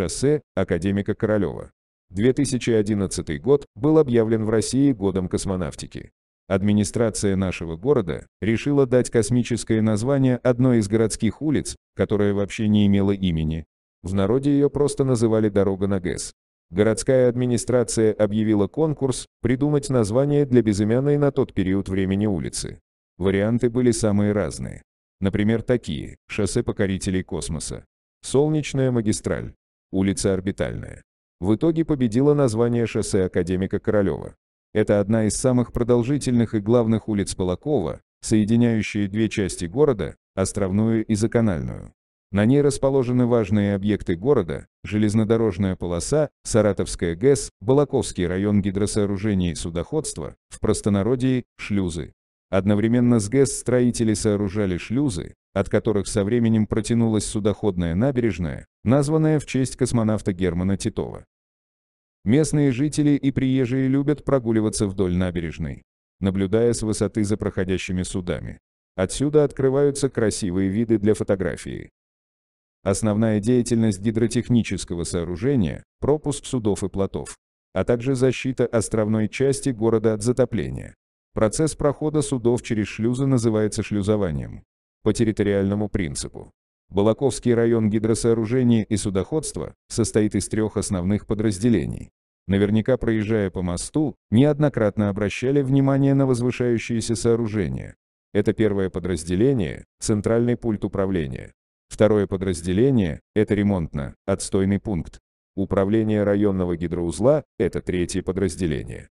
шоссе академика Королева. 2011 год был объявлен в России годом космонавтики. Администрация нашего города решила дать космическое название одной из городских улиц, которая вообще не имела имени. В народе ее просто называли «Дорога на ГЭС». Городская администрация объявила конкурс придумать название для безымянной на тот период времени улицы. Варианты были самые разные. Например, такие – шоссе покорителей космоса, солнечная магистраль, улица орбитальная. В итоге победило название шоссе Академика Королева. Это одна из самых продолжительных и главных улиц Балакова, соединяющая две части города, Островную и Заканальную. На ней расположены важные объекты города, железнодорожная полоса, Саратовская ГЭС, Балаковский район гидросооружений и судоходства, в простонародье – шлюзы. Одновременно с ГЭС строители сооружали шлюзы, от которых со временем протянулась судоходная набережная, названная в честь космонавта Германа Титова. Местные жители и приезжие любят прогуливаться вдоль набережной, наблюдая с высоты за проходящими судами. Отсюда открываются красивые виды для фотографии. Основная деятельность гидротехнического сооружения – пропуск судов и плотов, а также защита островной части города от затопления. Процесс прохода судов через шлюзы называется шлюзованием. По территориальному принципу. Балаковский район гидросооружения и судоходства состоит из трех основных подразделений. Наверняка проезжая по мосту, неоднократно обращали внимание на возвышающиеся сооружения. Это первое подразделение – центральный пульт управления. Второе подразделение – это ремонтно-отстойный пункт. Управление районного гидроузла – это третье подразделение.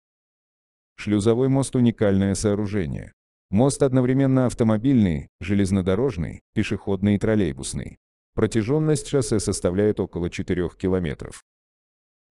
Шлюзовой мост – уникальное сооружение. Мост одновременно автомобильный, железнодорожный, пешеходный и троллейбусный. Протяженность шоссе составляет около 4 километров.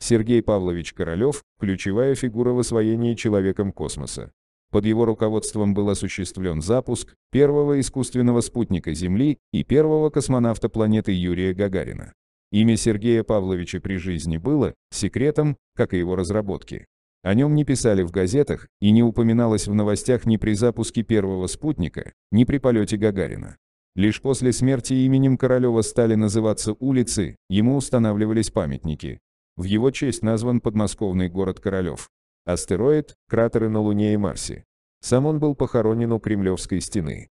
Сергей Павлович Королев – ключевая фигура в освоении человеком космоса. Под его руководством был осуществлен запуск первого искусственного спутника Земли и первого космонавта планеты Юрия Гагарина. Имя Сергея Павловича при жизни было секретом, как и его разработки. О нем не писали в газетах и не упоминалось в новостях ни при запуске первого спутника, ни при полете Гагарина. Лишь после смерти именем Королева стали называться улицы, ему устанавливались памятники. В его честь назван подмосковный город Королев. Астероид, кратеры на Луне и Марсе. Сам он был похоронен у Кремлевской стены.